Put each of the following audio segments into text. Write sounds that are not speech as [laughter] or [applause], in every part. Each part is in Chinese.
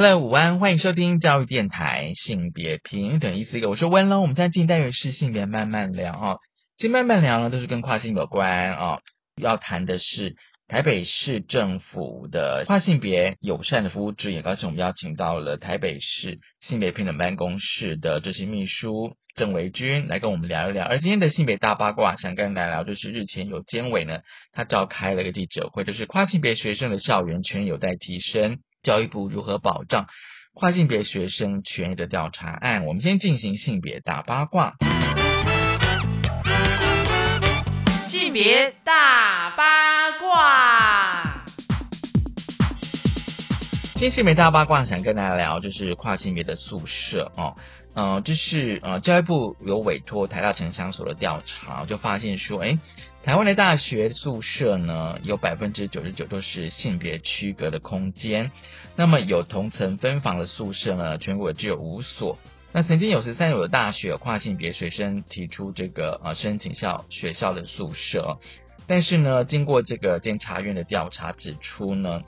Hello，午安，欢迎收听教育电台性别平等 Easy Go。我是温喽，我们现在进单元是性别慢慢聊哦。今慢慢聊呢，都是跟跨性有关哦。要谈的是。台北市政府的跨性别友善的服务职，也高兴我们邀请到了台北市性别平等办公室的执行秘书郑维君来跟我们聊一聊。而今天的性别大八卦，想跟大家聊，就是日前有监委呢，他召开了一个记者会，就是跨性别学生的校园权有待提升，教育部如何保障跨性别学生权益的调查案。我们先进行性别大八卦。性别大八卦，今天性别大八卦想跟大家聊，就是跨性别的宿舍哦，嗯，就是呃，教育部有委托台大城乡所的调查，就发现说，哎，台湾的大学宿舍呢，有百分之九十九都是性别区隔的空间，那么有同层分房的宿舍呢，全国只有五所。那曾经有十三所的大学跨性别学生提出这个呃申请校学校的宿舍，但是呢，经过这个监察院的调查指出呢，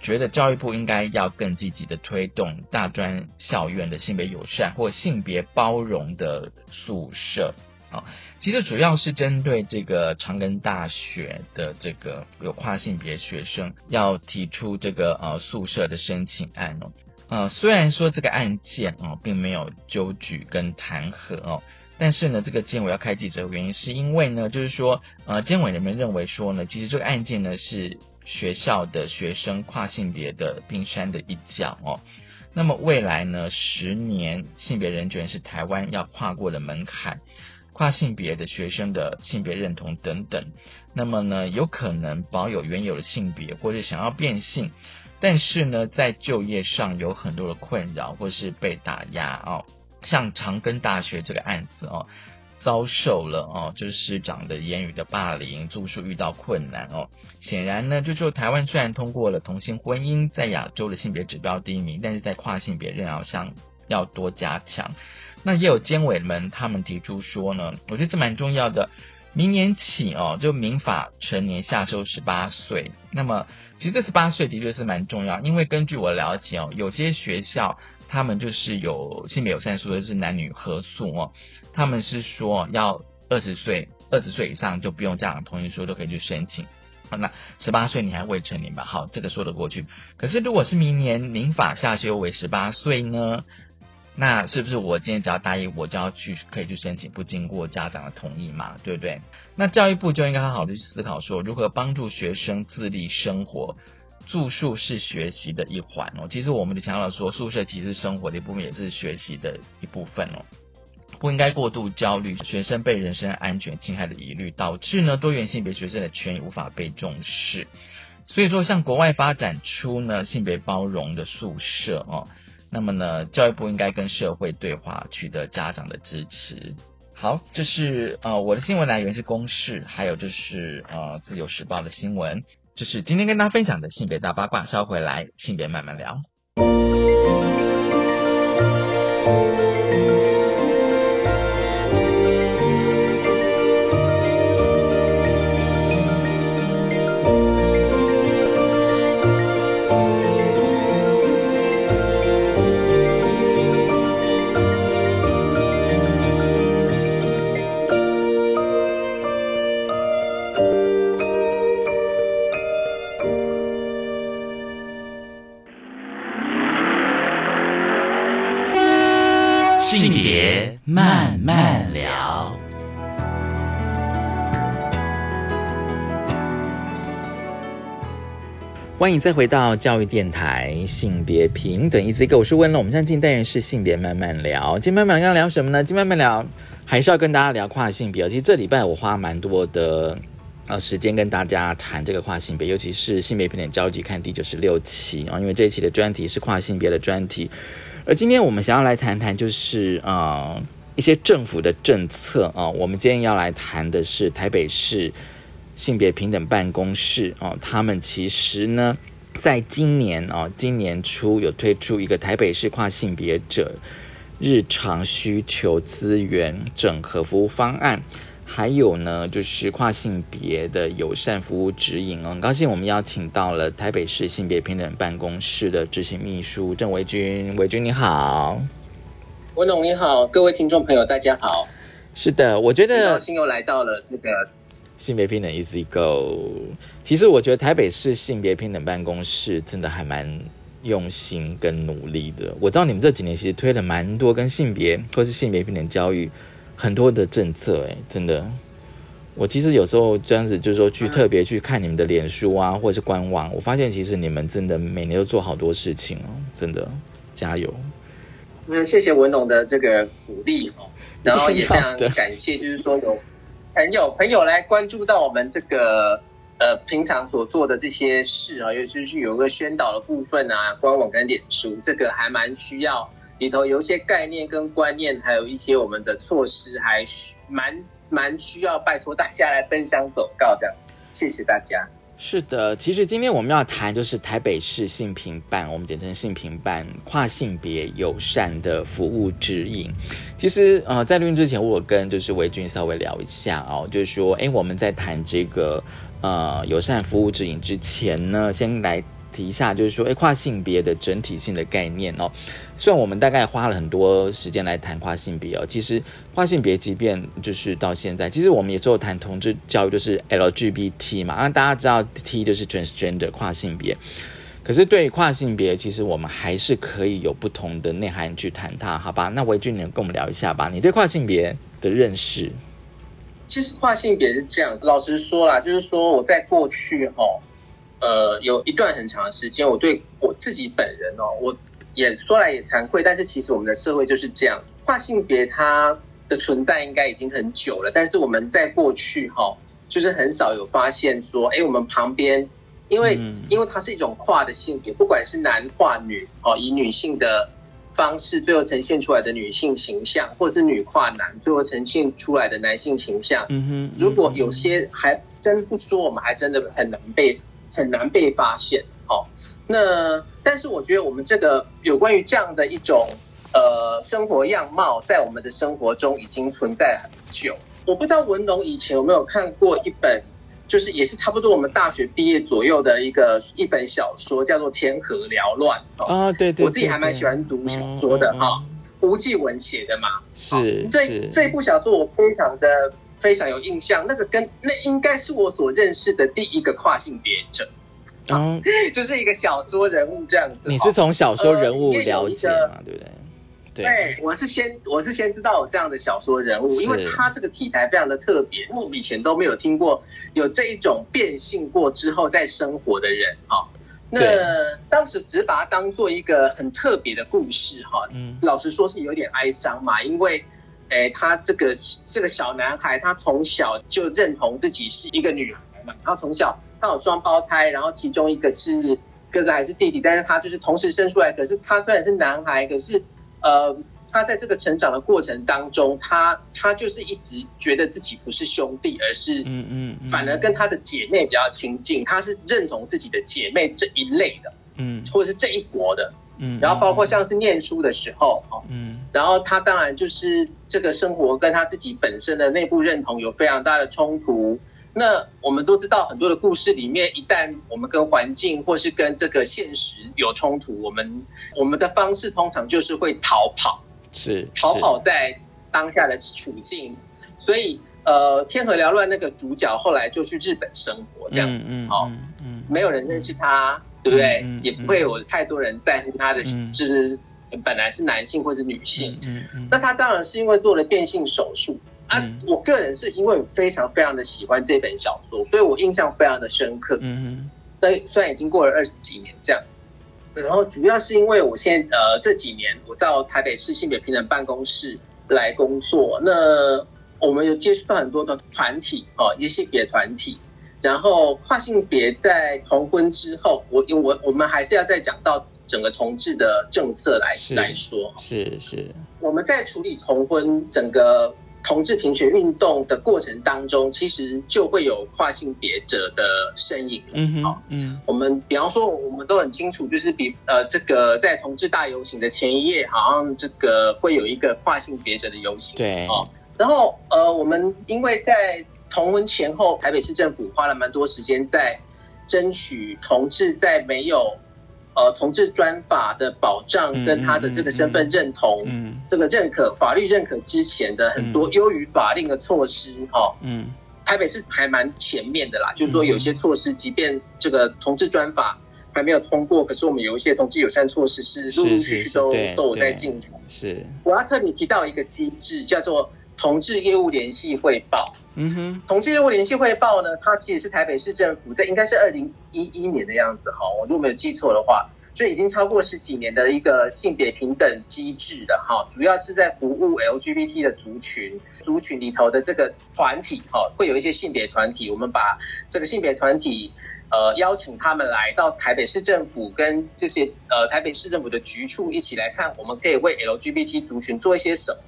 觉得教育部应该要更积极的推动大专校院的性别友善或性别包容的宿舍。啊。其实主要是针对这个长庚大学的这个有跨性别学生要提出这个呃宿舍的申请案哦。呃，虽然说这个案件哦，并没有纠举跟弹劾哦，但是呢，这个监委要开记者会，原因是因为呢，就是说，呃，监委人们认为说呢，其实这个案件呢是学校的学生跨性别的冰山的一角哦。那么未来呢，十年性别人权是台湾要跨过的门槛，跨性别的学生的性别认同等等，那么呢，有可能保有原有的性别，或者想要变性。但是呢，在就业上有很多的困扰，或是被打压哦。像长庚大学这个案子哦，遭受了哦，就是师长的言语的霸凌，住宿遇到困难哦。显然呢，就就台湾虽然通过了同性婚姻，在亚洲的性别指标第一名，但是在跨性别仍要上要多加强。那也有监委们他们提出说呢，我觉得这蛮重要的。明年起哦，就民法成年下收十八岁，那么。其实这十八岁的确是蛮重要，因为根据我了解哦，有些学校他们就是有性别友善宿舍，是男女合宿哦，他们是说要二十岁，二十岁以上就不用家长同意书都可以去申请。好，那十八岁你还未成年吧？好，这个说得过去。可是如果是明年民法下修为十八岁呢？那是不是我今天只要答应，我就要去可以去申请，不经过家长的同意嘛？对不对？那教育部就应该好好去思考，说如何帮助学生自立生活。住宿是学习的一环哦。其实我们的强调说，宿舍其实生活的一部分，也是学习的一部分哦。不应该过度焦虑学生被人身安全侵害的疑虑，导致呢多元性别学生的权益无法被重视。所以说，向国外发展出呢性别包容的宿舍哦。那么呢，教育部应该跟社会对话，取得家长的支持。好，这是呃我的新闻来源是公视，还有就是呃自由时报的新闻。这是今天跟大家分享的性别大八卦，稍回来性别慢慢聊。欢迎再回到教育电台性别平等。一直一个，我是温乐。我们现在进单元是性别慢慢聊。今天慢慢要聊什么呢？今天慢慢聊还是要跟大家聊跨性别。其实这礼拜我花蛮多的呃时间跟大家谈这个跨性别，尤其是性别平等交集看第九十六期啊，因为这一期的专题是跨性别的专题。而今天我们想要来谈谈，就是呃。一些政府的政策啊。我们今天要来谈的是台北市性别平等办公室哦，他们其实呢，在今年哦，今年初有推出一个台北市跨性别者日常需求资源整合服务方案。还有呢，就是跨性别的友善服务指引哦。很高兴我们邀请到了台北市性别平等办公室的执行秘书郑维君，维君你好，文龙你好，各位听众朋友大家好。是的，我觉得很得高兴又来到了这个性别平等 Easy Go。其实我觉得台北市性别平等办公室真的还蛮用心跟努力的。我知道你们这几年其实推了蛮多跟性别或是性别平等教育很多的政策，哎，真的。我其实有时候这样子，就是说去特别去看你们的脸书啊，或者是官网，我发现其实你们真的每年都做好多事情哦，真的加油！那谢谢文龙的这个鼓励哦，然后也非常感谢，就是说有朋友朋友来关注到我们这个呃平常所做的这些事啊，尤其是有个宣导的部分啊，官网跟脸书，这个还蛮需要里头有一些概念跟观念，还有一些我们的措施，还需蛮蛮需要拜托大家来分享走告这样，谢谢大家。是的，其实今天我们要谈就是台北市性平办，我们简称性平办跨性别友善的服务指引。其实呃，在录音之前，我跟就是维君稍微聊一下哦，就是说，哎，我们在谈这个呃友善服务指引之前呢，先来提一下，就是说，哎，跨性别的整体性的概念哦。虽然我们大概花了很多时间来谈跨性别哦，其实跨性别即便就是到现在，其实我们也只有谈同志教育，就是 LGBT 嘛，那大家知道 T 就是 transgender 跨性别。可是对于跨性别，其实我们还是可以有不同的内涵去谈它，好吧？那维俊，你跟我们聊一下吧，你对跨性别的认识。其实跨性别是这样，老实说啦，就是说我在过去哦，呃，有一段很长的时间，我对我自己本人哦，我也说来也惭愧，但是其实我们的社会就是这样，跨性别它的存在应该已经很久了，但是我们在过去哈、哦，就是很少有发现说，哎，我们旁边，因为、嗯因为它是一种跨的性别，不管是男跨女哦，以女性的。方式最后呈现出来的女性形象，或是女跨男最后呈现出来的男性形象，嗯哼，如果有些还真不说，我们还真的很难被很难被发现。好、那但是我觉得我们这个有关于这样的一种呃生活样貌，在我们的生活中已经存在很久。我不知道文龙以前有没有看过一本，就是也是差不多我们大学毕业左右的一个一本小说，叫做《天河缭乱》。哦，啊，对对，我自己还蛮喜欢读小说的哈、嗯嗯嗯吴继文写的嘛。是这是这部小说我非常的非常有印象，那个跟那应该是我所认识的第一个跨性别者，嗯，[laughs] 就是一个小说人物这样子。你是从小说人物了解嘛，对不对？对，对，我是先我是先知道有这样的小说人物，因为他这个题材非常的特别，我以前都没有听过有这一种变性过之后在生活的人哈。那对。当时只把它当做一个很特别的故事哈，嗯。老实说是有点哀伤嘛，因为，诶，他这个这个小男孩，他从小就认同自己是一个女孩嘛，他从小他有双胞胎，然后其中一个是哥哥还是弟弟，但是他就是同时生出来，可是他虽然是男孩，可是呃，他在这个成长的过程当中，他他就是一直觉得自己不是兄弟，而是嗯嗯，嗯。反而跟他的姐妹比较亲近，他是认同自己的姐妹这一类的，嗯。或者是这一国的，嗯，然后包括像是念书的时候，哦。嗯然后他当然就是这个生活跟他自己本身的内部认同有非常大的冲突。那我们都知道，很多的故事里面，一旦我们跟环境或是跟这个现实有冲突，我们我们的方式通常就是会逃跑，是逃跑在当下的处境。所以，呃，天河缭乱那个主角后来就去日本生活，这样子，嗯哦，嗯嗯没有人认识他，对不对？嗯嗯也不会有太多人在乎他的，嗯就是本来是男性或是女性。嗯嗯那他当然是因为做了变性手术啊。嗯我个人是因为非常非常的喜欢这本小说，所以我印象非常的深刻。嗯那虽然已经过了二十几年这样子，然后主要是因为我现在呃这几年我到台北市性别平等办公室来工作，那我们有接触到很多的团体哦，一些性别团体。然后跨性别在同婚之后，我因为我我们还是要再讲到整个同志的政策来是来说，是是，我们在处理同婚整个同志平权运动的过程当中，其实就会有跨性别者的身影了。嗯好哼，嗯我们比方说，我们都很清楚，就是比呃，这个在同志大游行的前一夜，好像这个会有一个跨性别者的游行。对，哦然后呃，我们因为在同婚前后，台北市政府花了蛮多时间在争取同志在没有呃同志专法的保障跟他的这个身份认同。嗯。这个认可法律认可之前的很多优于法令的措施，哦，嗯。台北市还蛮前面的啦，就是说有些措施，即便这个同志专法还没有通过，可是我们有一些同志友善措施是陆陆续续都是是是都有在进行。是，我要特别提到一个机制，叫做同志业务联系汇报。嗯哼，同志业务联系汇报呢，它其实是台北市政府在应该是二零一一年的样子哈，我如果没有记错的话，所以已经超过十几年的一个性别平等机制了哈，主要是在服务 LGBT 的族群，族群里头的这个团体哈，会有一些性别团体，我们把这个性别团体。呃，邀请他们来到台北市政府跟这些呃台北市政府的局处一起来看，我们可以为 LGBT 族群做一些什么。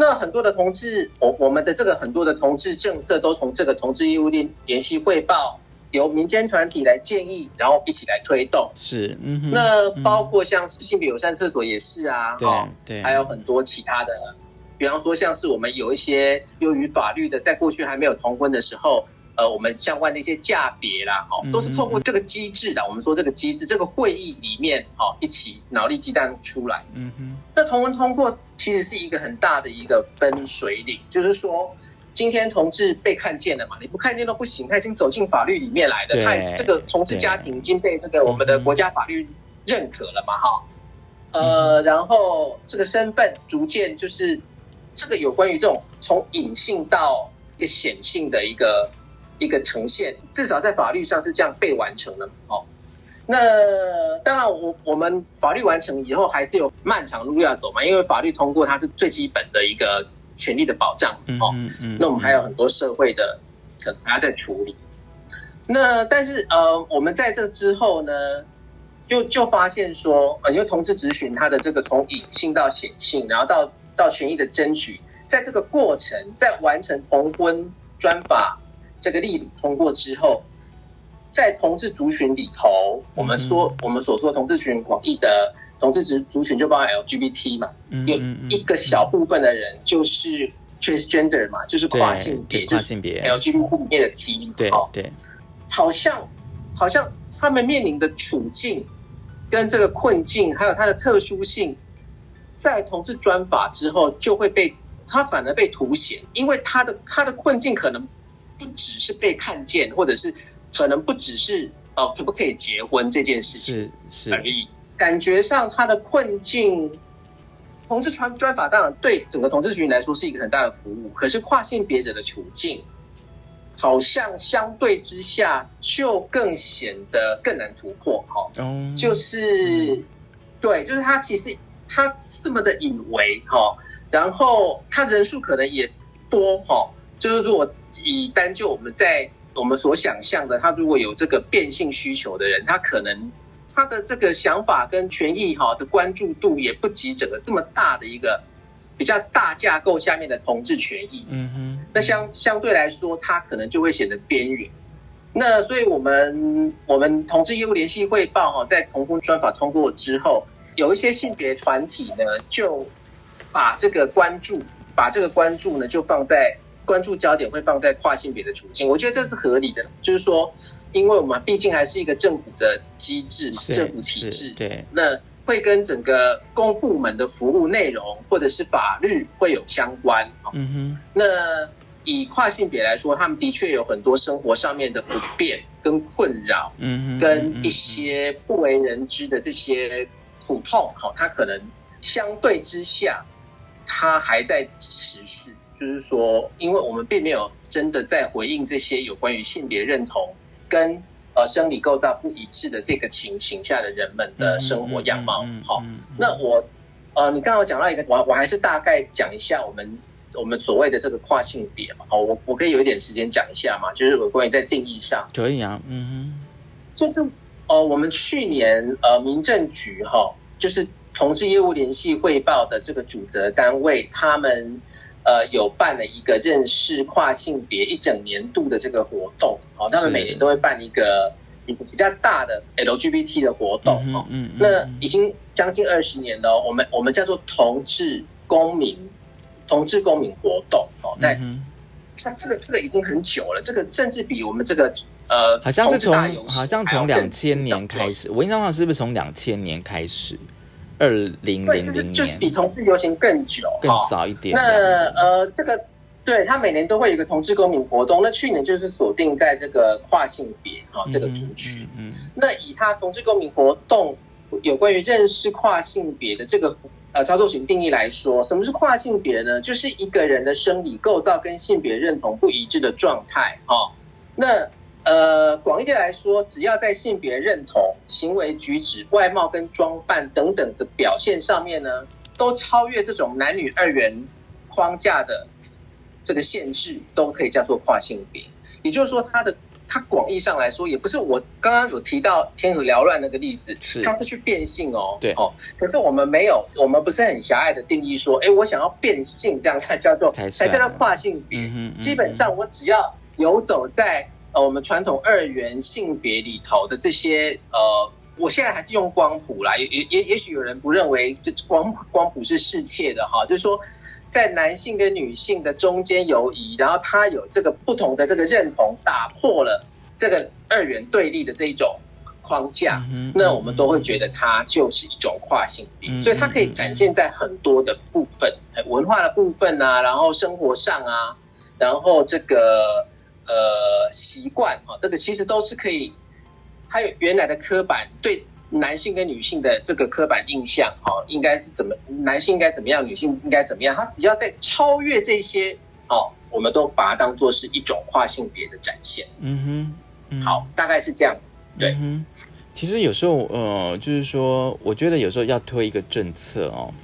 那很多的同志，我我们的这个很多的同志政策都从这个同志业务联联系汇报，由民间团体来建议，然后一起来推动。是，嗯哼，那嗯包括像是性别友善厕所也是啊，对哦对，还有很多其他的，比方说像是我们有一些优于法律的，在过去还没有同婚的时候，呃，我们相关的一些价别啦，哦嗯，都是透过这个机制的。我们说这个机制，这个会议里面，哦，一起脑力激荡出来。嗯哼，那同文通过其实是一个很大的一个分水岭，就是说。今天同志被看见了嘛？你不看见都不行，他已经走进法律里面来对了，他已经这个同志家庭已经被这个我们的国家法律认可了嘛？哈，呃，然后这个身份逐渐就是这个有关于这种从隐性到一个显性的一个一个呈现，至少在法律上是这样被完成了哦。那当然我，我们法律完成以后还是有漫长路要走嘛，因为法律通过它是最基本的一个权利的保障嗯哦。嗯嗯，那我们还有很多社会的可能还要再处理。那但是呃，我们在这之后呢，就就发现说，呃，因为同志咨询它的这个从隐性到显性，然后到到权益的争取，在这个过程，在完成同婚专法这个立法通过之后，在同志族群里头，我们说、我们所说同志群广义的同志族族群就包含 LGBT 嘛，有一个小部分的人就是 transgender 嘛，就是跨性别，就是跨性别。LGBT 里面的 T，对哦，对，好像好像他们面临的处境跟这个困境，还有它的特殊性，在同志专法之后就会被他反而被凸显，因为他的他的困境可能不只是被看见，或者是可能不只是呃可不可以结婚这件事情是是，而已，感觉上他的困境。同志专专法当然对整个同志群来说是一个很大的鼓舞，可是跨性别者的处境，好像相对之下就更显得更难突破哈、哦，就是对，就是他其实他这么的隐为哈、然后他人数可能也多哈、就是如果以单就我们在我们所想象的，他如果有这个变性需求的人，他可能他的这个想法跟权益哈的关注度也不及整个这么大的一个比较大架构下面的同志权益。嗯哼，那相相对来说，他可能就会显得边缘。那所以我们我们同志业务联系汇报哈，在同婚专法通过之后，有一些性别团体呢，就把这个关注，把这个关注呢，就放在关注焦点会放在跨性别的处境。我觉得这是合理的，就是说，因为我们毕竟还是一个政府的机制嘛，政府体制，对，那会跟整个公部门的服务内容或者是法律会有相关。嗯哼，那以跨性别来说，他们的确有很多生活上面的不便跟困扰，嗯哼，跟一些不为人知的这些苦痛，好，它可能相对之下，它还在持续。就是说，因为我们并没有真的在回应这些有关于性别认同跟呃生理构造不一致的这个情形下的人们的生活样貌。好，嗯，那我呃，你刚刚有讲到一个，我我还是大概讲一下我们我们所谓的这个跨性别嘛。哦，我我可以有一点时间讲一下嘛，就是有关于在定义上，可以啊，嗯就是哦，我们去年呃民政局哈、就是同事业务联系汇报的这个主责单位，他们呃有办了一个认识跨性别一整年度的这个活动，哦，他们每年都会办一个一个比较大的 LGBT 的活动，哦，嗯那已经将近二十年了哦，我们我们叫做同志公民同志公民活动哦，在嗯它这个这个已经很久了，这个甚至比我们这个呃好像是从好像从两千年开始，我印象上是不是从两千年开始？二零对，零零就是就是比同志游行更久更早一点。那呃，这个对他每年都会有一个同志公民活动，那去年就是锁定在这个跨性别哈、这个族群。嗯嗯那以他同志公民活动有关于认识跨性别的这个呃操作型定义来说，什么是跨性别呢？就是一个人的生理构造跟性别认同不一致的状态哈、那呃，广义的来说，只要在性别认同、行为举止、外貌跟装扮等等的表现上面呢，都超越这种男女二元框架的这个限制，都可以叫做跨性别。也就是说，它的它广义上来说，也不是我刚刚有提到天河缭乱那个例子，是它是去变性哦，对哦。可是我们没有，我们不是很狭隘的定义说，哎，我想要变性，这样才叫做才才叫做跨性别。嗯哼嗯基本上我只要游走在呃我们传统二元性别里头的这些呃，我现在还是用光谱啦，也也也也许有人不认为这光光谱是世切的哈，就是说在男性跟女性的中间游移，然后他有这个不同的这个认同，打破了这个二元对立的这一种框架，那我们都会觉得它就是一种跨性别，嗯所以它可以展现在很多的部分，文化的部分啊，然后生活上啊，然后这个呃习惯啊，这个其实都是可以，还有原来的刻板对男性跟女性的这个刻板印象哦，应该是怎么男性应该怎么样，女性应该怎么样，他只要在超越这些哦，我们都把它当做是一种跨性别的展现。嗯哼，嗯好，大概是这样子。对其实有时候，呃，就是说，我觉得有时候要推一个政策哦。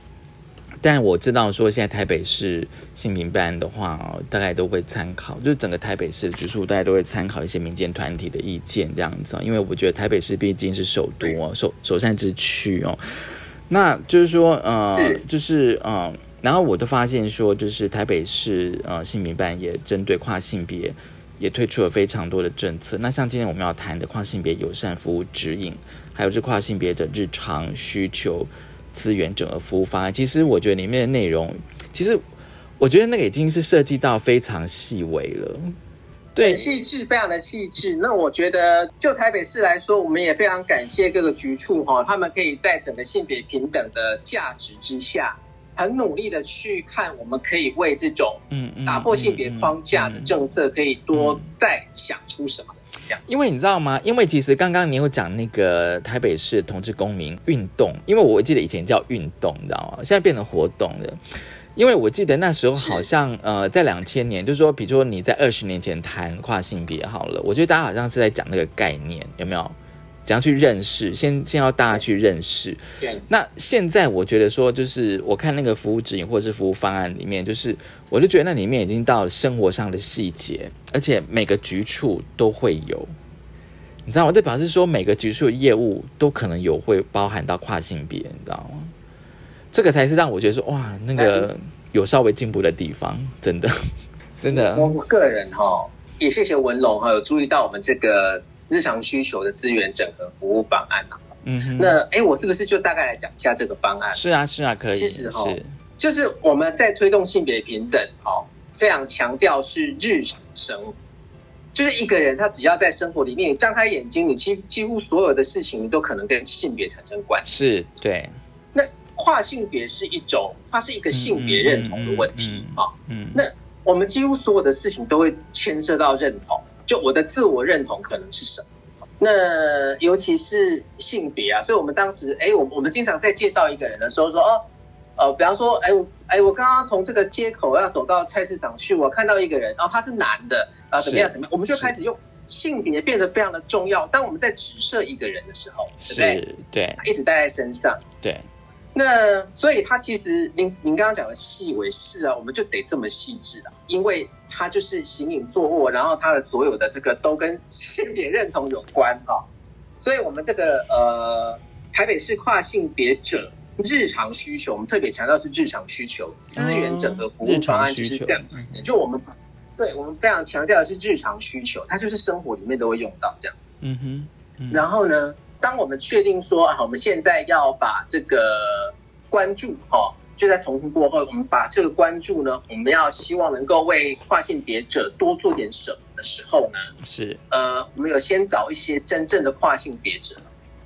但我知道说，现在台北市性平办的话、哦，大概都会参考，就是整个台北市的局处，大家都会参考一些民间团体的意见这样子、哦。因为我觉得台北市毕竟是首都哦，首首善之区哦。那就是说，呃，就是呃，然后我都发现说，就是台北市呃性平办也针对跨性别也推出了非常多的政策。那像今天我们要谈的跨性别友善服务指引，还有这跨性别的日常需求资源整合服务方案，其实我觉得里面的内容，其实我觉得那个已经是设计到非常细微了。对，细致，非常的细致。那我觉得，就台北市来说，我们也非常感谢各个局处哈，他们可以在整个性别平等的价值之下，很努力的去看，我们可以为这种嗯嗯打破性别框架的政策，可以多再想出什么这样。因为你知道吗？因为其实刚刚你有讲那个台北市同志公民运动，因为我记得以前叫运动，你知道吗？现在变成活动了。因为我记得那时候好像呃，在两千年，就是说，比如说你在二十年前谈跨性别好了，我觉得大家好像是在讲那个概念，有没有？怎样去认识？先先要大家去认识。对，那现在我觉得说，就是我看那个服务指引或者是服务方案里面，就是我就觉得那里面已经到了生活上的细节，而且每个局处都会有，你知道吗？这表示说每个局处的业务都可能有会包含到跨性别，你知道吗？这个才是让我觉得说哇，那个有稍微进步的地方，真的，[laughs] 真的，我我个人哈，也谢谢文龙哈，有注意到我们这个日常需求的资源整合服务方案啊。嗯哼，那哎，我是不是就大概来讲一下这个方案？是啊是啊，可以，其实齁是，就是我们在推动性别平等，哦，非常强调是日常生活，就是一个人他只要在生活里面，你张开眼睛，你几几乎所有的事情都可能跟性别产生关系。是，对，那跨性别是一种，它是一个性别认同的问题嗯嗯嗯嗯啊。嗯，那我们几乎所有的事情都会牵涉到认同，就我的自我认同可能是什么？那尤其是性别啊，所以我们当时，哎，我我们经常在介绍一个人的时候说，哦，呃，比方说，哎，我哎，我刚刚从这个街口要走到菜市场去，我看到一个人，哦，他是男的，啊，怎么样怎么样，我们就开始用性别变得非常的重要。当我们在指涉一个人的时候，对不对？对一直带在身上。对，那所以它其实您您刚刚讲的细微是啊，我们就得这么细致了，因为它就是形影坐卧，然后它的所有的这个都跟性别认同有关哈、所以我们这个呃台北市跨性别者日常需求，我们特别强调是日常需求，资源整合服务方案就是这样，嗯。就我们对我们非常强调的是日常需求，它就是生活里面都会用到这样子。嗯哼，嗯。然后呢，当我们确定说啊，我们现在要把这个关注哈、就在同步过后，我们把这个关注呢，我们要希望能够为跨性别者多做点什么的时候呢，是。呃，我们有先找一些真正的跨性别者，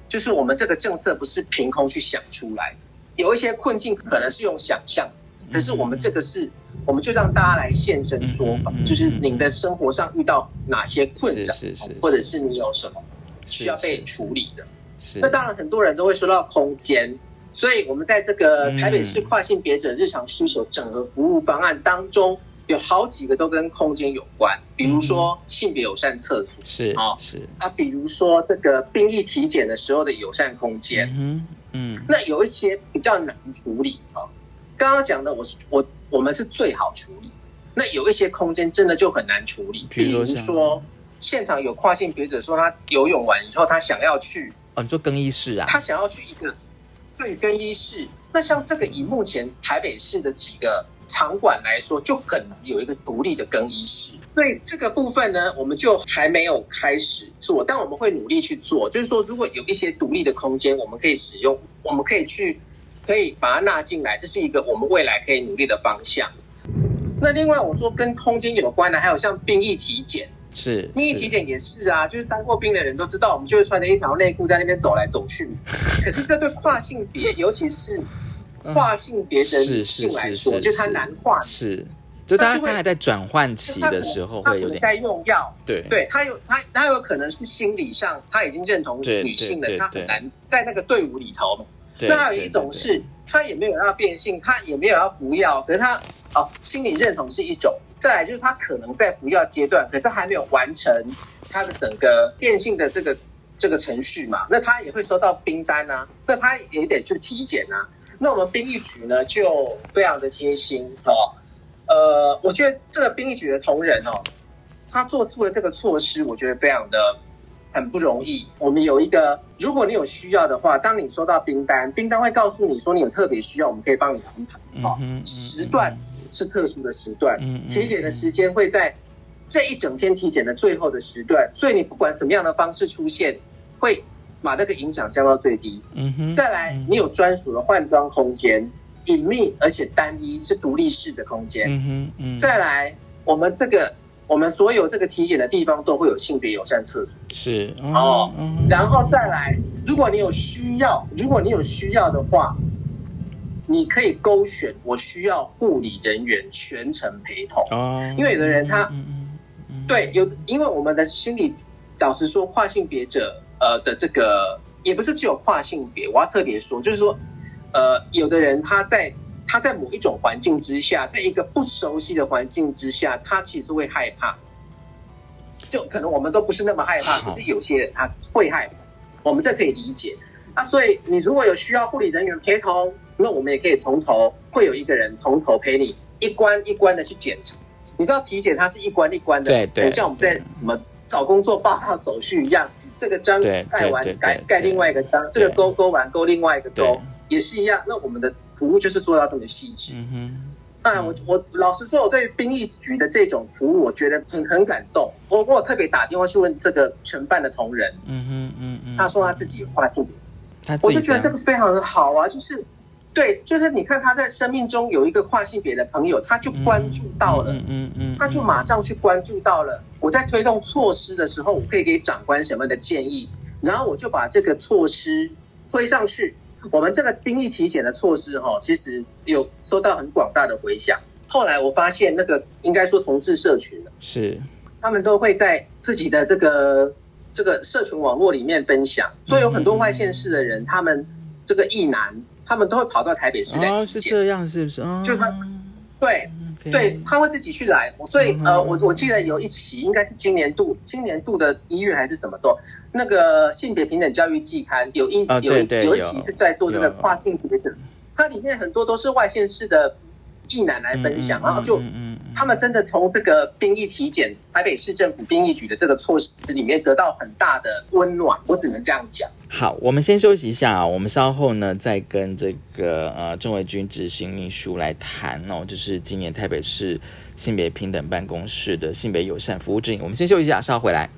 就是我们这个政策不是凭空去想出来的，有一些困境可能是用想象，可是我们这个是，我们就让大家来现身说法就是你的生活上遇到哪些困扰，或者是。你有什么是需要被是。处理的。是。那当然，很多人都会说到空间，所以我们在这个嗯。台北市跨性别者日常需求整合服务方案当中，有好几个都跟空间有关，比如说性别友善厕所。是哦是，啊，比如说这个病役体检的时候的友善空间。嗯嗯。那有一些比较难处理啊，刚刚讲的我是我我们是最好处理，那有一些空间真的就很难处理，比如说现场有跨性别者说他游泳完以后，他想要去哦，你做更衣室啊？他想要去一个对更衣室，那像这个以目前台北市的几个场馆来说，就很难有一个独立的更衣室。所以这个部分呢，我们就还没有开始做，但我们会努力去做。就是说，如果有一些独立的空间，我们可以使用，我们可以去可以把它纳进来，这是一个我们未来可以努力的方向。那另外我说跟空间有关的，还有像兵役体检。是兵役体检也是啊，就是当过兵的人都知道，我们就会穿着一条内裤在那边走来走去。[laughs] 可是这对跨性别，尤其是跨性别的女性来说，就他难跨，是，就他他还在转换期的时候会有点在用药，对。对他有他他有可能是心理上他已经认同女性了，他很难在那个队伍里头。对那还有一种是他也没有要变性，他也没有要服药，可是他哦心理认同是一种，再来就是他可能在服药阶段，可是还没有完成他的整个变性的这个这个程序嘛，那他也会收到冰单啊，那他也得去体检啊。那我们兵役局呢就非常的贴心哦，呃，我觉得这个兵役局的同仁哦，他做出了这个措施，我觉得非常的很不容易。我们有一个，如果你有需要的话，当你收到冰单，冰单会告诉你说你有特别需要，我们可以帮你安排。时段是特殊的时段，体检的时间会在这一整天体检的最后的时段，所以你不管怎么样的方式出现，会把那个影响降到最低。嗯哼，再来，你有专属的换装空间，隐秘而且单一，是独立式的空间。嗯哼嗯，再来，我们这个我们所有这个体检的地方都会有性别友善厕所。是哦嗯然后再来，如果你有需要，如果你有需要的话，你可以勾选我需要护理人员全程陪同。哦，因为有的人他对，有因为我们的心理，老实说，跨性别者呃的这个也不是只有跨性别，我要特别说，就是说，呃，有的人他在他在某一种环境之下，在一个不熟悉的环境之下，他其实会害怕。就可能我们都不是那么害怕，可是有些人他会害怕，我们这可以理解。那，所以你如果有需要护理人员陪同，那我们也可以从头会有一个人从头陪你一关一关的去检查。你知道体检它是一关一关的，对对很像我们在什么找工作报告手续一样，这个章对盖完盖盖另外一个章，这个勾勾完勾另外一个勾，也是一样。那我们的服务就是做到这么细致。嗯哼那我我老实说，我对兵役局的这种服务，我觉得很很感动。我我有特别打电话去问这个承办的同仁，嗯哼嗯嗯，他说他自己有跨境我就觉得这样个非常的好啊，就是对，就是你看他在生命中有一个跨性别的朋友，他就关注到了。嗯嗯嗯，他就马上去关注到了。我在推动措施的时候，我可以给长官什么样的建议，然后我就把这个措施推上去。我们这个兵役体检的措施哈，其实有收到很广大的回响。后来我发现，那个应该说同志社群，是他们都会在自己的这个这个社群网络里面分享，所以有很多外县市的人，他们这个异男，他们都会跑到台北市来哦体检。是这样是不是？哦就他对对，他会自己去来，所以呃，嗯我我记得有一期应该是今年度，今年度的一月还是什么时候，那个性别平等教育季刊有一、啊有有有一期是在做这个跨性别者，它里面很多都是外县市的艺男来分享，然后就他们真的从这个兵役体检，台北市政府兵役局的这个措施里面得到很大的温暖，我只能这样讲。好，我们先休息一下啊，我们稍后呢再跟这个呃郑维军执行秘书来谈哦，就是今年台北市性别平等办公室的性别友善服务指引。我们先休息一下，稍后回来。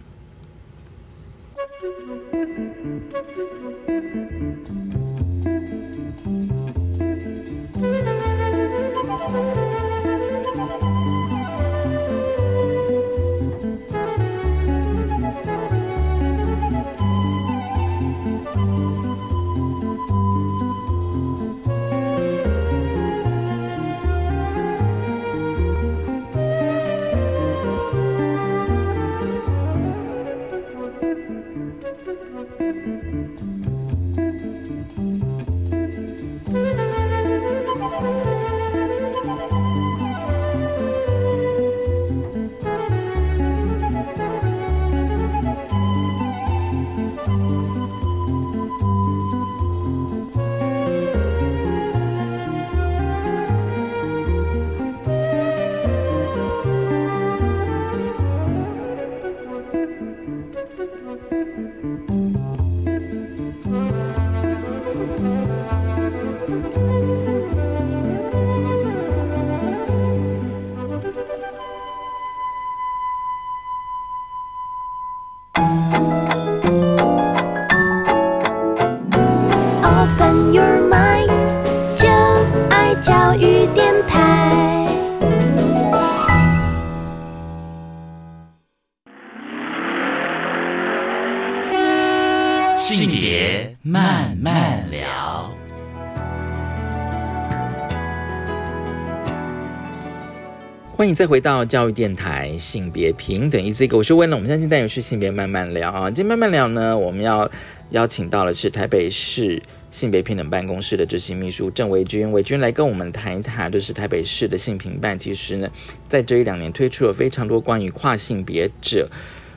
再回到教育电台性别平等一这个，我是问了。我们现在单元是性别慢慢聊啊。今天慢慢聊呢，我们要邀请到的是台北市性别平等办公室的执行秘书郑维君，维君来跟我们谈一谈，就是台北市的性平办，其实呢，在这一两年推出了非常多关于跨性别者。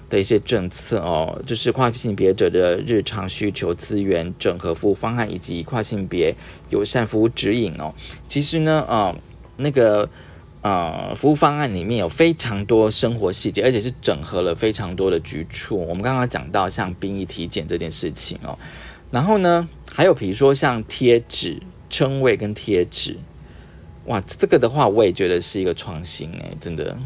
的一些政策哦，就是跨性别者的日常需求资源整合服务方案，以及跨性别友善服务指引哦。其实呢，呃，那个呃服务方案里面有非常多生活细节，而且是整合了非常多的局处。我们刚刚讲到像兵役体检这件事情哦，然后呢，还有比如说像贴纸、称谓跟贴纸，哇，这个的话我也觉得是一个创新哎，真的。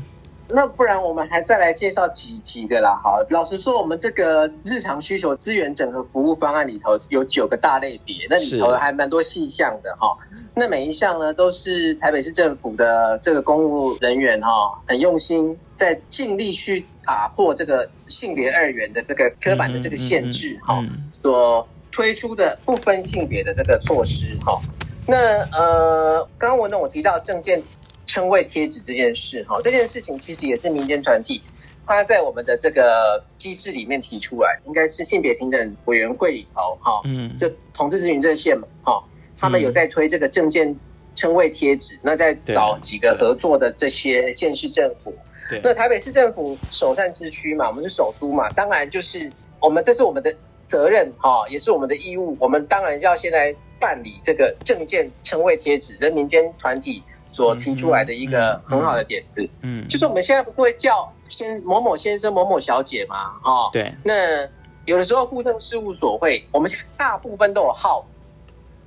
那不然我们还再来介绍几集的啦。好，老实说，我们这个日常需求资源整合服务方案里头有九个大类别，那里头还蛮多细项的哈。那每一项呢，都是台北市政府的这个公务人员哈，很用心在尽力去打破这个性别二元的这个刻板的这个限制哈，所推出的不分性别的这个措施哈。那呃，刚刚文总我提到证件。称谓贴纸这件事，哈，这件事情其实也是民间团体，他在我们的这个机制里面提出来，应该是性别平等委员会里头，哈，嗯，就同志咨询热线嘛，哈，他们有在推这个证件称谓贴纸，那在找几个合作的这些县市政府，那台北市政府首善之区嘛，我们是首都嘛，当然就是我们这是我们的责任，哈，也是我们的义务，我们当然要先来办理这个证件称谓贴纸，人民间团体。所提出来的一个很好的点子，嗯，就是我们现在不是会叫先某某先生、某某小姐嘛，哦，对。那有的时候户政事务所会，我们大部分都有号，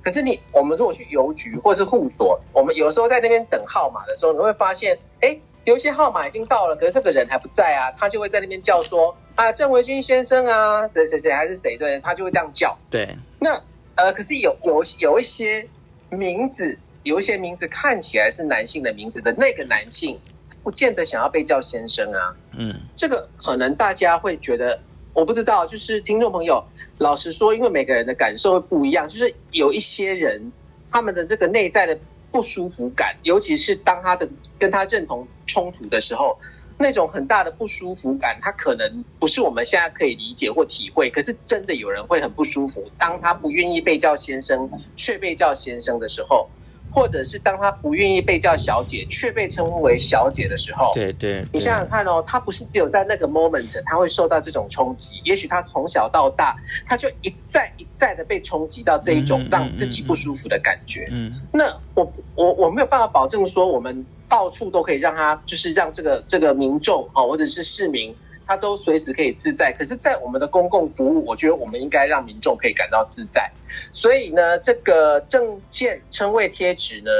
可是你我们如果去邮局或是户所，我们有时候在那边等号码的时候，你会发现，哎，有些号码已经到了，可是这个人还不在啊，他就会在那边叫说啊，郑维军先生啊，谁谁谁还是谁对，他就会这样叫。对。那呃，可是有有有一些名字。有一些名字看起来是男性的名字的那个男性，不见得想要被叫先生啊。嗯，这个可能大家会觉得，我不知道，就是听众朋友，老实说，因为每个人的感受会不一样，就是有一些人他们的这个内在的不舒服感，尤其是当他的跟他认同冲突的时候，那种很大的不舒服感，他可能不是我们现在可以理解或体会。可是真的有人会很不舒服，当他不愿意被叫先生，却被叫先生的时候。或者是当他不愿意被叫小姐，却被称呼为小姐的时候，对对，你想想看哦，他不是只有在那个 moment 他会受到这种冲击，也许他从小到大，他就一再一再的被冲击到这一种让自己不舒服的感觉。嗯，那我我我没有办法保证说我们到处都可以让他，就是让这个这个民众哦，或者是市民，他都随时可以自在。可是，在我们的公共服务，我觉得我们应该让民众可以感到自在。所以呢，这个证件称谓贴纸呢，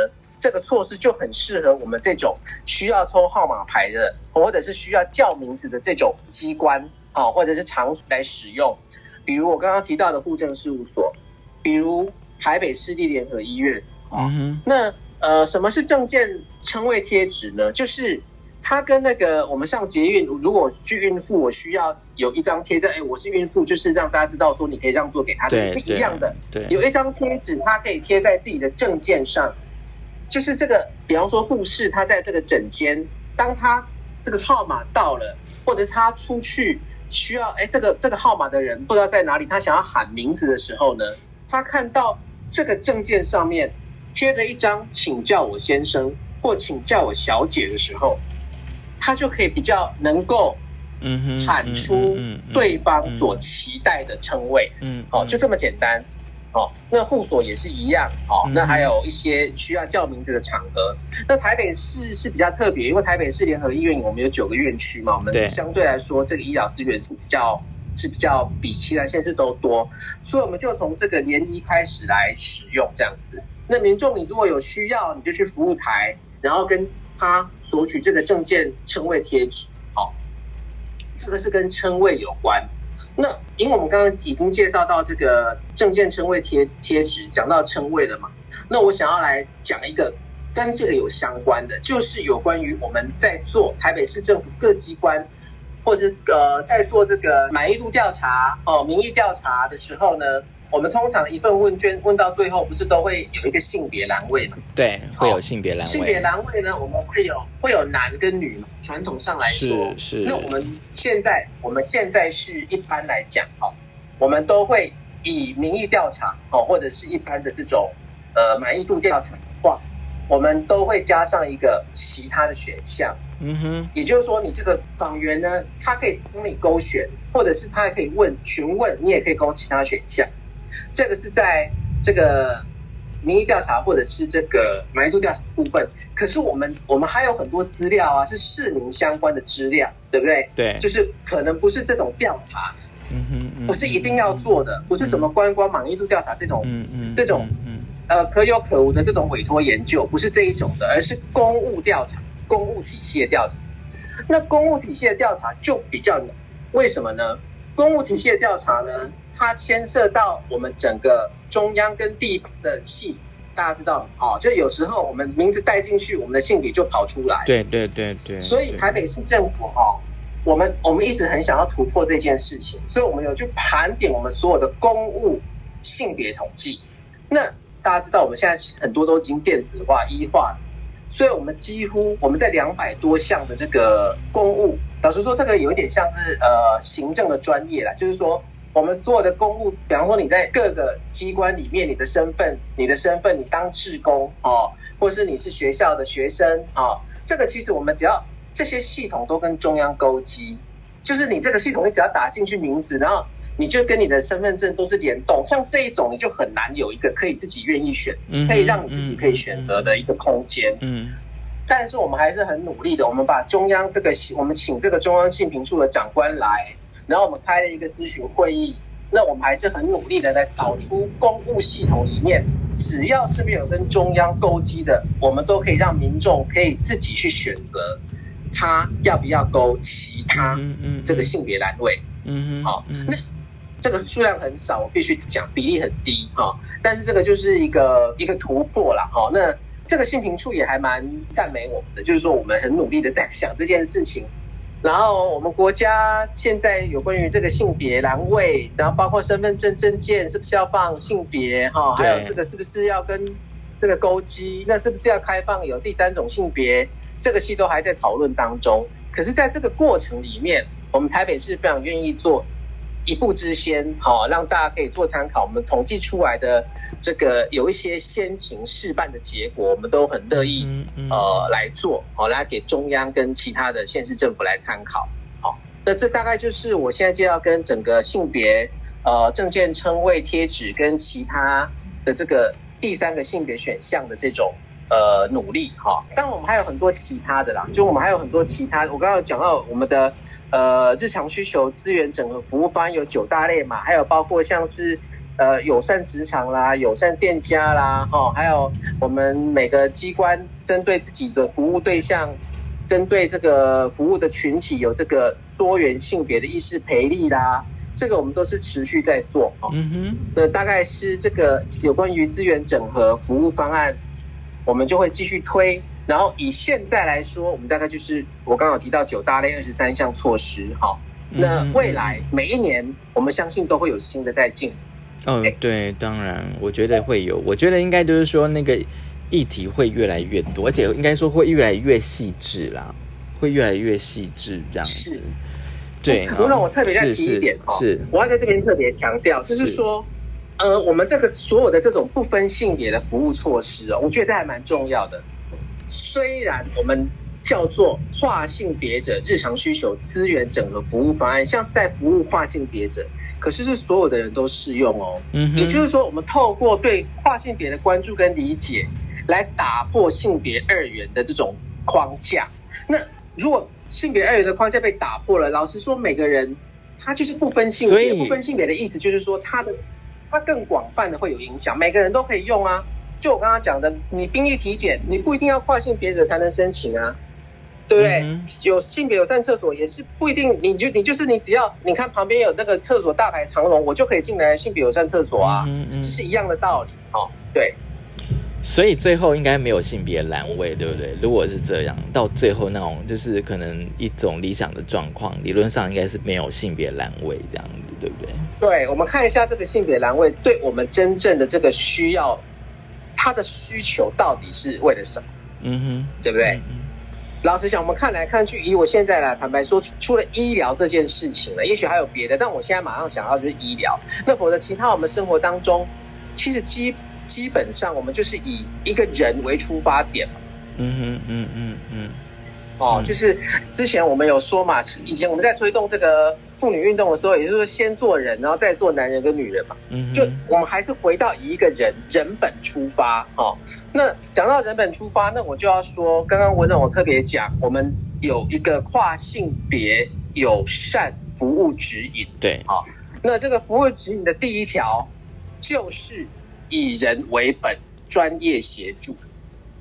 这个措施就很适合我们这种需要抽号码牌的，或者是需要叫名字的这种机关啊，或者是场所来使用。比如我刚刚提到的户政事务所，比如台北市立联合医院啊。那呃，什么是证件称谓贴纸呢？就是它跟那个我们上捷运，如果去孕妇，我需要有一张贴在，哎，我是孕妇，就是让大家知道说你可以让座给他的，对，是一样的。对，有一张贴纸，它可以贴在自己的证件上，就是这个，比方说护士他在这个诊间，当他这个号码到了，或者是他出去需要，哎，这个这个号码的人不知道在哪里，他想要喊名字的时候呢，他看到这个证件上面贴着一张“请叫我先生”或“请叫我小姐”的时候，他就可以比较能够嗯哼，喊出对方所期待的称谓。嗯，哦，就这么简单。哦，那护所也是一样。哦，嗯那还有一些需要叫名字的场合。那台北市是比较特别，因为台北市联合医院我们有九个院区嘛，我们相对来说这个医疗资源是比较是比较比其他县市都多，所以我们就从这个联医开始来使用这样子。那民众你如果有需要，你就去服务台，然后跟他索取这个证件称谓贴纸。好、这个是跟称谓有关。那因为我们刚刚已经介绍到这个证件称谓贴贴纸，讲到称谓了嘛，那我想要来讲一个跟这个有相关的，就是有关于我们在做台北市政府各机关，或者呃在做这个满意度调查哦民意调查的时候呢，我们通常一份问卷问到最后，不是都会有一个性别栏位嘛？对，会有性别栏位，性别栏位呢，我们会有会有男跟女嘛，传统上来说。是是。那我们现在我们现在是一般来讲哈，我们都会以民意调查哦，或者是一般的这种呃满意度调查的话，我们都会加上一个其他的选项，嗯哼，也就是说，你这个访员呢，他可以帮你勾选，或者是他还可以问询问，你也可以勾其他选项。这个是在这个民意调查或者是这个满意度调查部分。可是我们我们还有很多资料啊，是市民相关的资料，对不对？对，就是可能不是这种调查，嗯哼，嗯不是一定要做的，不是什么观光满意度调查这种嗯嗯这种嗯呃可有可无的这种委托研究，不是这一种的，而是公务调查、公务体系的调查。那公务体系的调查就比较难，为什么呢？公务体系的调查呢，它牵涉到我们整个中央跟地方的系，大家知道吗？哦，就有时候我们名字带进去，我们的性别就跑出来。对对对对，所以台北市政府哈、我们我们一直很想要突破这件事情，所以我们有去盘点我们所有的公务性别统计。那大家知道，我们现在很多都已经电子化、一化了，所以我们几乎我们在两百多项的这个公务，老实说，这个有一点像是呃行政的专业啦，就是说。我们所有的公务，比方说你在各个机关里面，你的身份、你的身份，你当志工哦，或是你是学校的学生哦，这个其实我们只要这些系统都跟中央勾稽，就是你这个系统，你只要打进去名字，然后你就跟你的身份证都是联动，像这一种你就很难有一个可以自己愿意选，可以让你自己可以选择的一个空间。嗯但是我们还是很努力的，我们把中央这个，我们请这个中央信评处的长官来，然后我们开了一个咨询会议，那我们还是很努力的来找出公务系统里面，只要是没有跟中央勾稽的，我们都可以让民众可以自己去选择，他要不要勾其他嗯嗯这个性别栏位。嗯哼好嗯那这个数量很少，我必须讲比例很低哈、但是这个就是一个一个突破了哈、那这个性平处也还蛮赞美我们的，就是说我们很努力的在想这件事情。然后我们国家现在有关于这个性别栏位，然后包括身份证证件是不是要放性别哈、还有对这个是不是要跟这个勾稽，那是不是要开放有第三种性别，这个系都还在讨论当中。可是在这个过程里面，我们台北市非常愿意做一步之先，好、让大家可以做参考。我们统计出来的这个有一些先行示范的结果，我们都很乐意、嗯嗯呃来做，好、来给中央跟其他的县市政府来参考。好、那这大概就是我现在就要跟整个性别呃证件称谓贴纸跟其他的这个第三个性别选项的这种呃努力哈。当然我们还有很多其他的啦，就我们还有很多其他，我刚刚有讲到我们的呃日常需求资源整合服务方案有九大类嘛，还有包括像是。呃，友善职场啦，友善店家啦，哦、还有我们每个机关针对自己的服务对象，针对这个服务的群体有这个多元性别的意识培力啦，这个我们都是持续在做哦。嗯哼那大概是这个有关于资源整合服务方案，我们就会继续推。然后以现在来说，我们大概就是我刚好提到九大类二十三项措施，哈、那嗯未来每一年，我们相信都会有新的在进。嗯，哦，对，当然，我觉得会有，我觉得应该就是说那个议题会越来越多，而且应该说会越来越细致啦，会越来越细致这样子是。对，不让我特别再提一点哦，是是我要在这边特别强调，就是是说，呃，我们这个所有的这种不分性别的服务措施哦，我觉得这还蛮重要的。虽然我们叫做跨性别者日常需求资源整合服务方案，像是在服务跨性别者，可是是所有的人都适用哦。嗯哼，也就是说，我们透过对跨性别的关注跟理解，来打破性别二元的这种框架。那如果性别二元的框架被打破了，老实说，每个人他就是不分性别，不分性别的意思就是说，他的他更广泛的会有影响，每个人都可以用啊。就我刚刚讲的，你兵役体检，你不一定要跨性别者才能申请啊，对不对？嗯有性别友善厕所也是不一定，你就你就是你只要你看旁边有那个厕所大排长龙，我就可以进来性别友善厕所啊。嗯嗯这是一样的道理哦。对，所以最后应该没有性别栏位，对不对？如果是这样，到最后那种就是可能一种理想的状况，理论上应该是没有性别栏位这样子，对不对？对，我们看一下这个性别栏位对我们真正的这个需要，它的需求到底是为了什么，嗯哼，对不对？嗯老实讲，我们看来看去，以我现在来坦白说，除除了医疗这件事情了，也许还有别的，但我现在马上想到就是医疗。那否则其他我们生活当中，其实基基本上我们就是以一个人为出发点嘛。嗯哼，嗯嗯嗯哦，嗯就是之前我们有说嘛，以前我们在推动这个妇女运动的时候，也就是说先做人，然后再做男人跟女人嘛。嗯，就我们还是回到以一个人人本出发哦。那讲到人本出发，那我就要说，刚刚文总我特别讲，我们有一个跨性别友善服务指引。对，那这个服务指引的第一条就是以人为本，专业协助。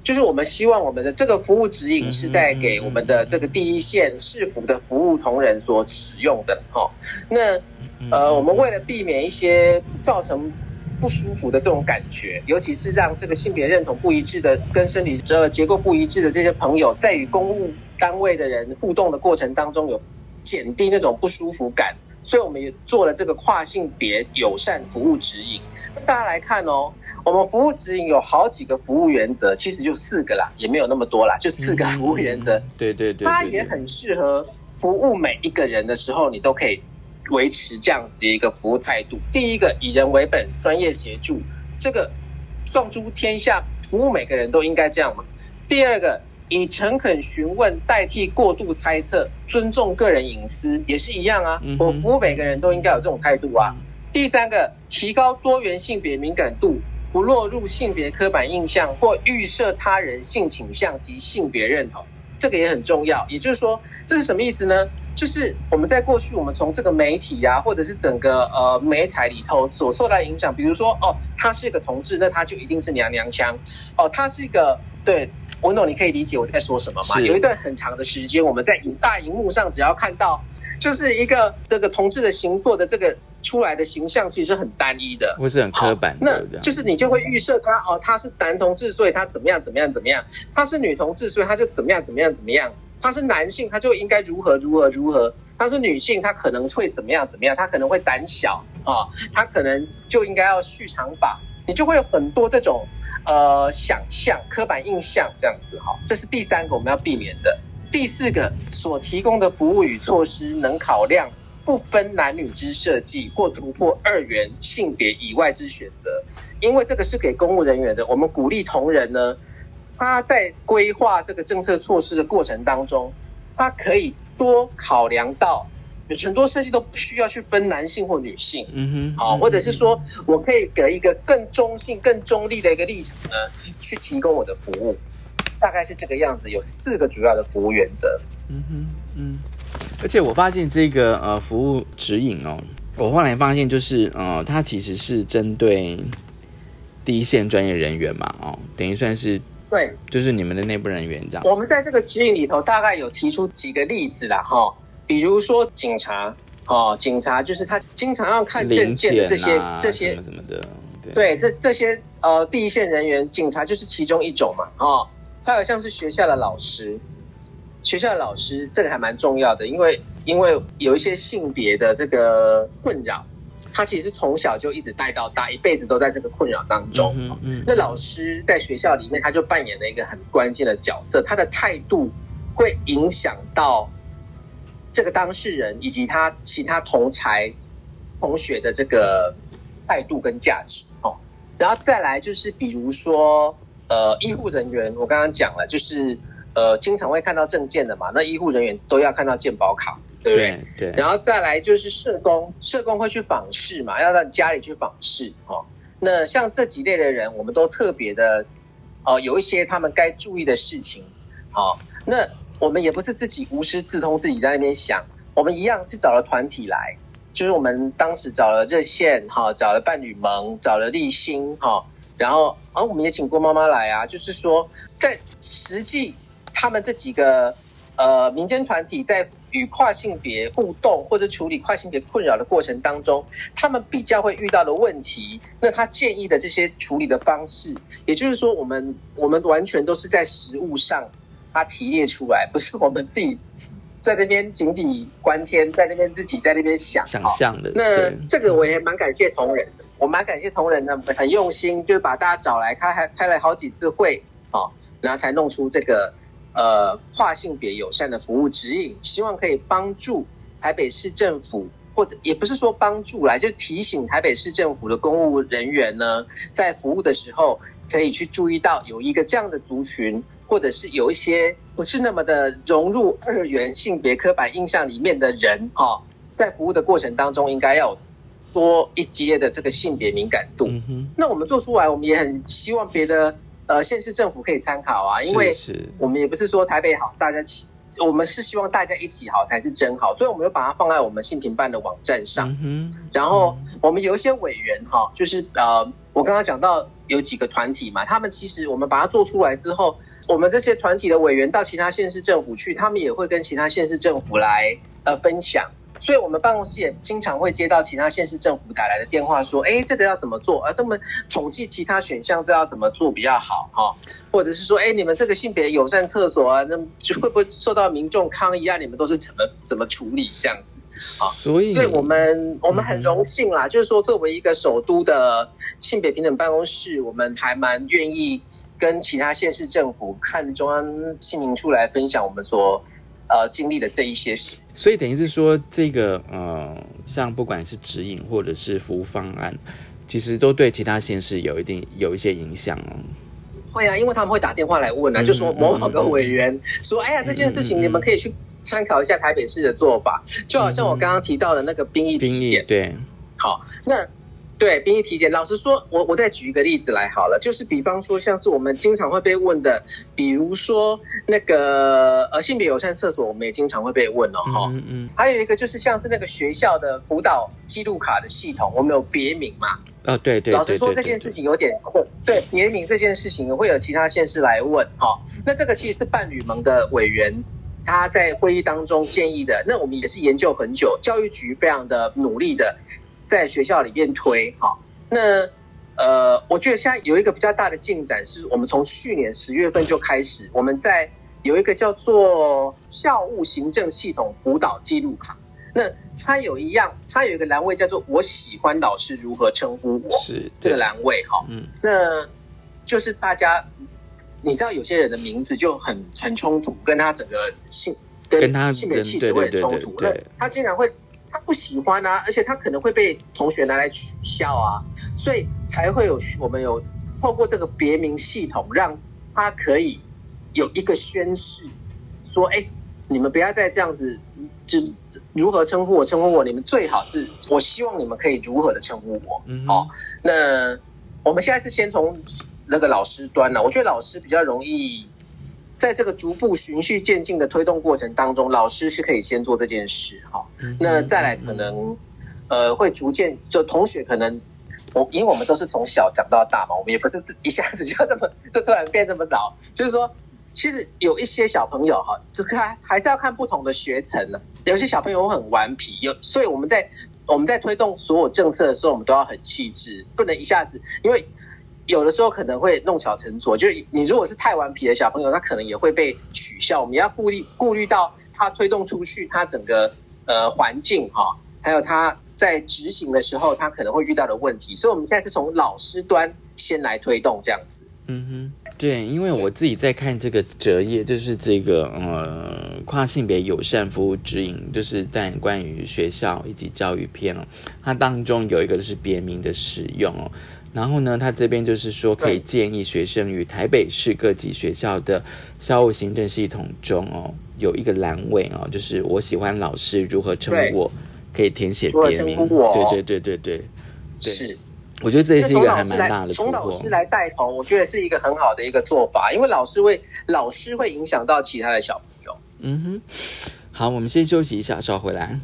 就是我们希望我们的这个服务指引是在给我们的这个第一线市府的服务同仁所使用的哈、那嗯呃，我们为了避免一些造成不舒服的这种感觉，尤其是让这个性别认同不一致的、跟生理呃结构不一致的这些朋友，在与公务单位的人互动的过程当中，有减低那种不舒服感，所以我们也做了这个跨性别友善服务指引。大家来看哦，我们服务指引有好几个服务原则，其实就四个啦，也没有那么多啦，就四个服务原则。嗯，对对对，对对它也很适合服务每一个人的时候，你都可以维持这样子的一个服务态度。第一个，以人为本，专业协助，这个送诸天下，服务每个人都应该这样嘛。第二个，以诚恳询问代替过度猜测，尊重个人隐私，也是一样啊我服务每个人都应该有这种态度啊。第三个，提高多元性别敏感度，不落入性别刻板印象或预设他人性倾向及性别认同，这个也很重要。也就是说，这是什么意思呢？就是我们在过去，我们从这个媒体呀、或者是整个呃媒材里头所受到的影响，比如说哦，他是一个同志，那他就一定是娘娘腔；哦，他是一个对。文总，你可以理解我在说什么吗？有一段很长的时间，我们在荧大荧幕上，只要看到就是一个这个同志的形塑的这个出来的形象，其实是很单一的。或是很刻板那的就是你就会预设他哦，他是男同志，所以他怎么样怎么样怎么样；他是女同志，所以他就怎么样怎么样怎么样；他是男性，他就应该如何如何如何；他是女性，他可能会怎么样怎么样，他可能会胆小啊、他可能就应该要蓄长发，你就会有很多这种呃想象、刻板印象这样子哈、这是第三个我们要避免的。第四个，所提供的服务与措施能考量不分男女之设计或突破二元性别以外之选择，因为这个是给公务人员的。我们鼓励同仁呢，他在规划这个政策措施的过程当中，他可以多考量到很多设计都不需要去分男性或女性，嗯哼，好，或者是说我可以给一个更中性、更中立的一个立场呢，去提供我的服务，大概是这个样子。有四个主要的服务原则。嗯哼，嗯，而且我发现这个呃服务指引哦，我后来发现就是呃，它其实是针对第一线专业人员嘛，哦，等于算是对，就是你们的内部人员这样。我们在这个指引里头大概有提出几个例子啦，哈，比如说警察，哦，警察就是他经常要看证件的这些、啊这些什么什么的，对对，这这些呃第一线人员，警察就是其中一种嘛，哦，还有像是学校的老师，学校的老师这个还蛮重要的，因为因为有一些性别的这个困扰，他其实从小就一直带到大，一辈子都在这个困扰当中。嗯哼嗯那老师在学校里面，他就扮演了一个很关键的角色，他的态度会影响到这个当事人以及他其他同才同学的这个态度跟价值哦。然后再来就是比如说呃医护人员，我刚刚讲了，就是呃经常会看到证件的嘛，那医护人员都要看到健保卡，对不对？对对，然后再来就是社工，社工会去访视嘛，要到家里去访视哦。那像这几类的人，我们都特别的，哦，有一些他们该注意的事情，好、那我们也不是自己无师自通，自己在那边想，我们一样是找了团体来，就是我们当时找了热线，哈、找了伴侣盟，找了立新，哈、然后，啊，我们也请郭妈妈来啊，就是说，在实际他们这几个呃民间团体在与跨性别互动或者处理跨性别困扰的过程当中，他们比较会遇到的问题，那他建议的这些处理的方式，也就是说，我们我们完全都是在实物上他提炼出来，不是我们自己在那边井底观天，在那边自己在那边想想哦象的，那这个我也蛮感谢同仁的，我蛮感谢同仁的，很用心，就是把大家找来开还开了好几次会，哦，然后才弄出这个呃跨性别友善的服务指引，希望可以帮助台北市政府，或者也不是说帮助来，就是提醒台北市政府的公务人员呢，在服务的时候可以去注意到有一个这样的族群，或者是有一些不是那么的融入二元性别刻板印象里面的人，哦，在服务的过程当中应该要多一阶的这个性别敏感度。嗯，那我们做出来，我们也很希望别的呃县市政府可以参考啊，因为我们也不是说台北好，大家起，我们是希望大家一起好才是真好，所以我们就把它放在我们性平办的网站上。嗯，然后我们有一些委员哈，就是呃，我刚刚讲到有几个团体嘛，他们其实我们把它做出来之后，我们这些团体的委员到其他县市政府去，他们也会跟其他县市政府来呃分享。所以，我们办公室也经常会接到其他县市政府打来的电话，说：“哎，这个要怎么做？啊，这么统计其他选项，这要怎么做比较好？哈、或者是说，哎，你们这个性别友善厕所啊，那就会不会受到民众抗议啊？你们都是怎么怎么处理这样子？啊所以所以我们我们很荣幸啦，就是说作为一个首都的性别平等办公室，我们还蛮愿意跟其他县市政府看中央青民处来分享我们所呃经历的这一些事。所以等于是说，这个呃，像不管是指引或者是服务方案，其实都对其他县市有一定有一些影响哦。会啊，因为他们会打电话来问啊，嗯就说某某个委员说，哎呀，这件事情你们可以去参考一下台北市的做法，就好像我刚刚提到的那个兵役兵役体检。对，好，那对兵役体检，老实说，我我再举一个例子来好了，就是比方说，像是我们经常会被问的，比如说那个呃性别友善厕所，我们也经常会被问哦，哈、嗯嗯还有一个就是像是那个学校的辅导记录卡的系统，我们有别名嘛？哦，对对，老实说，对对对这件事情有点困。对别名这件事情，也会有其他县市来问。哈、那这个其实是伴侣盟的委员他在会议当中建议的。那我们也是研究很久，教育局非常的努力的在学校里面推。哈、那呃，我觉得现在有一个比较大的进展，是我们从去年十月份就开始，我们在有一个叫做校务行政系统辅导记录卡。那它有一样，它有一个栏位叫做“我喜欢老师如何称呼我”。是这个栏位哈，嗯那就是大家，你知道有些人的名字就很很冲突，跟他整个性跟他性别气质会很冲突，那对他竟然会他不喜欢啊，而且他可能会被同学拿来取笑啊，所以才会有我们有透过这个别名系统，让他可以有一个宣誓，说哎。你们不要再这样子，就是如何称呼我，称呼我，你们最好是，我希望你们可以如何的称呼我。嗯哦，那我们现在是先从那个老师端了，我觉得老师比较容易。在这个逐步循序渐进的推动过程当中，老师是可以先做这件事哈。那再来可能呃会逐渐就同学可能我因为我们都是从小长到大嘛，我们也不是自一下子就这么 [laughs] 就突然变这么老，就是说其实有一些小朋友哈，这个还还是要看不同的学层呢。有些小朋友很顽皮，有所以我们在我们在推动所有政策的时候，我们都要很细致，不能一下子因为。有的时候可能会弄巧成拙，就是你如果是太顽皮的小朋友，他可能也会被取笑。我们要顾虑顾虑到他推动出去，他整个呃环境哈、还有他在执行的时候，他可能会遇到的问题。所以我们现在是从老师端先来推动这样子。嗯哼，对，因为我自己在看这个折页，就是这个呃跨性别友善服务指引，就是在关于学校以及教育篇哦，它当中有一个就是别名的使用哦。然后呢，他这边就是说可以建议学生于台北市各级学校的校务行政系统中哦，有一个栏位哦，就是我喜欢老师如何称我，可以填写别名。对对对对对，对是，我觉得这是一个还蛮大的突破。从老师来带头，我觉得是一个很好的一个做法，因为老师会老师会影响到其他的小朋友。嗯哼，好，我们先休息一下，稍后回来。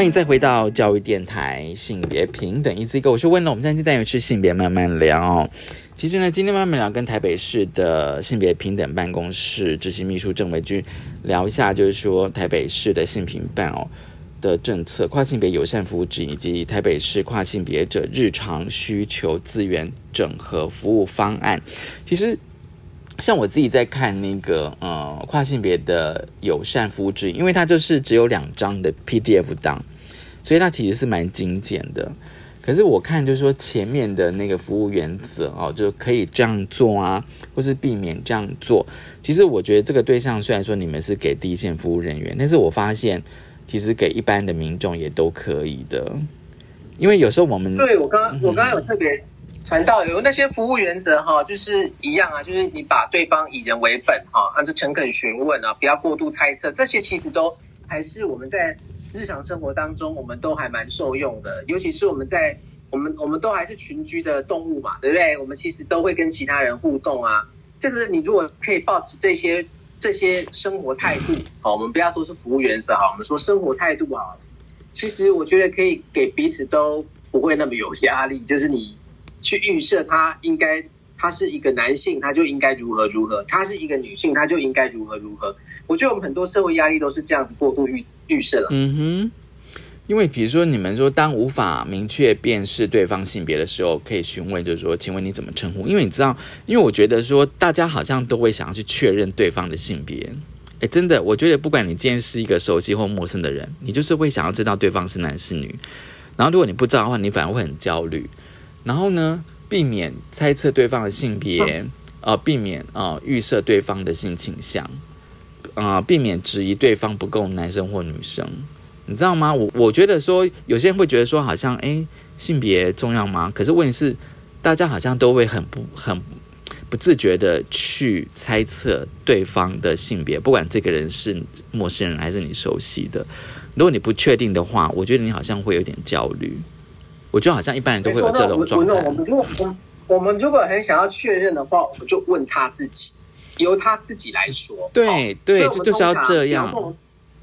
欢迎再回到教育电台性别平等一字一个，我是温龙。我们今天单元是性别慢慢聊。其实呢，今天慢慢聊跟台北市的性别平等办公室执行秘书郑维君聊一下，就是说台北市的性平办哦的政策、跨性别友善服务指引以及台北市跨性别者日常需求资源整合服务方案。其实像我自己在看那个呃跨性别的友善服务指引，因为它就是只有两张的 PDF 档，所以它其实是蛮精简的。可是我看就是说前面的那个服务原则哦，就可以这样做啊，或是避免这样做。其实我觉得这个对象虽然说你们是给第一线服务人员，但是我发现其实给一般的民众也都可以的，因为有时候我们对我刚刚我刚刚有特别谈到有那些服务原则哈，就是一样啊，就是你把对方以人为本哈，按照诚恳询问啊，不要过度猜测，这些其实都还是我们在日常生活当中我们都还蛮受用的，尤其是我们在我们我们都还是群居的动物嘛，对不对？我们其实都会跟其他人互动啊，这个你如果可以保持这些这些生活态度，好，我们不要说是服务原则哈，我们说生活态度好。其实我觉得可以给彼此都不会那么有压力，就是你去预设他应该，他是一个男性，他就应该如何如何；他是一个女性，他就应该如何如何。我觉得我们很多社会压力都是这样子过度预预设了。嗯哼，因为比如说你们说当无法明确辨识对方性别的时候，可以询问，就是说，请问你怎么称呼？因为你知道，因为我觉得说大家好像都会想要去确认对方的性别。哎，真的，我觉得不管你今天是一个熟悉或陌生的人，你就是会想要知道对方是男是女。然后如果你不知道的话，你反而会很焦虑。然后呢，避免猜测对方的性别，呃，避免呃预设对方的性倾向，啊、避免质疑对方不够男生或女生。你知道吗？我我觉得说，有些人会觉得说，好像诶性别重要吗？可是问题是，大家好像都会很不很不自觉的去猜测对方的性别，不管这个人是陌生人还是你熟悉的。如果你不确定的话，我觉得你好像会有点焦虑。我觉得好像一般人都会有这种状态那我。我们如果我们如果很想要确认的话，我们就问他自己，由他自己来说。对哦对就就是要通常这样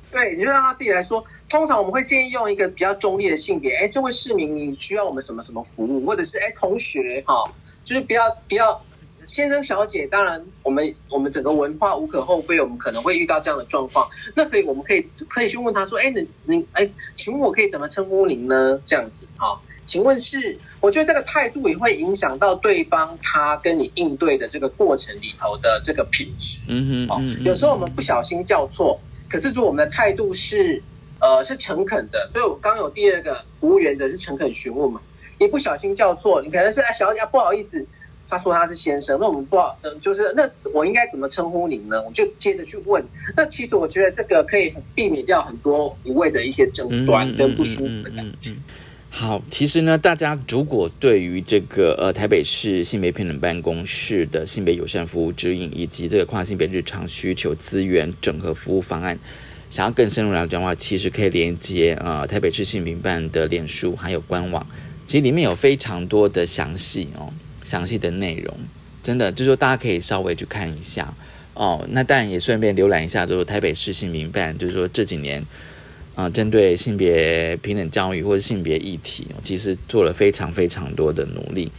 对，你就让他自己来说。通常我们会建议用一个比较中立的性别，哎，这位市民你需要我们什么什么服务，或者是哎同学哈，就是不要不要先生小姐。当然，我们我们整个文化无可厚非，我们可能会遇到这样的状况。那可以，我们可以可以去问他说，哎，你你哎，请问我可以怎么称呼您呢？这样子哈，请问是，我觉得这个态度也会影响到对方他跟你应对的这个过程里头的这个品质。嗯哼，哦嗯，嗯有时候我们不小心叫错，可是如果我们的态度是呃是诚恳的，所以我刚刚有第二个服务原则是诚恳询问嘛，一不小心叫错，你可能是哎小姐不好意思，他说他是先生，那我们不好，呃、就是那我应该怎么称呼您呢？我就接着去问。那其实我觉得这个可以避免掉很多无谓的一些争端跟不舒服的感觉。嗯嗯嗯嗯好，其实呢，大家如果对于这个呃台北市性别平等办公室的性别友善服务指引，以及这个跨性别日常需求资源整合服务方案，想要更深入了解的话，其实可以连接呃台北市性平办的脸书还有官网，其实里面有非常多的详细哦详细的内容，真的就是说大家可以稍微去看一下哦。那当然也顺便浏览一下，就是台北市性平办，就是说这几年。啊、针对性别平等教育或者性别议题，其实做了非常非常多的努力。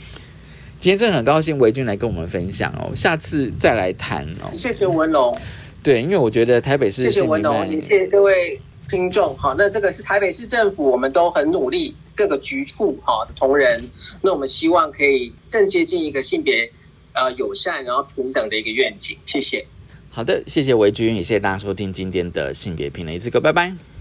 今天真的很高兴维君来跟我们分享哦，下次再来谈哦。谢谢文龙，对，因为我觉得台北市谢谢文龙，也谢谢各位听众。好，那这个是台北市政府，我们都很努力，各个局处哈的同仁，那我们希望可以更接近一个性别呃友善然后平等的一个愿景。谢谢。好的，谢谢维君，也谢谢大家收听今天的性别平等一次课，拜拜。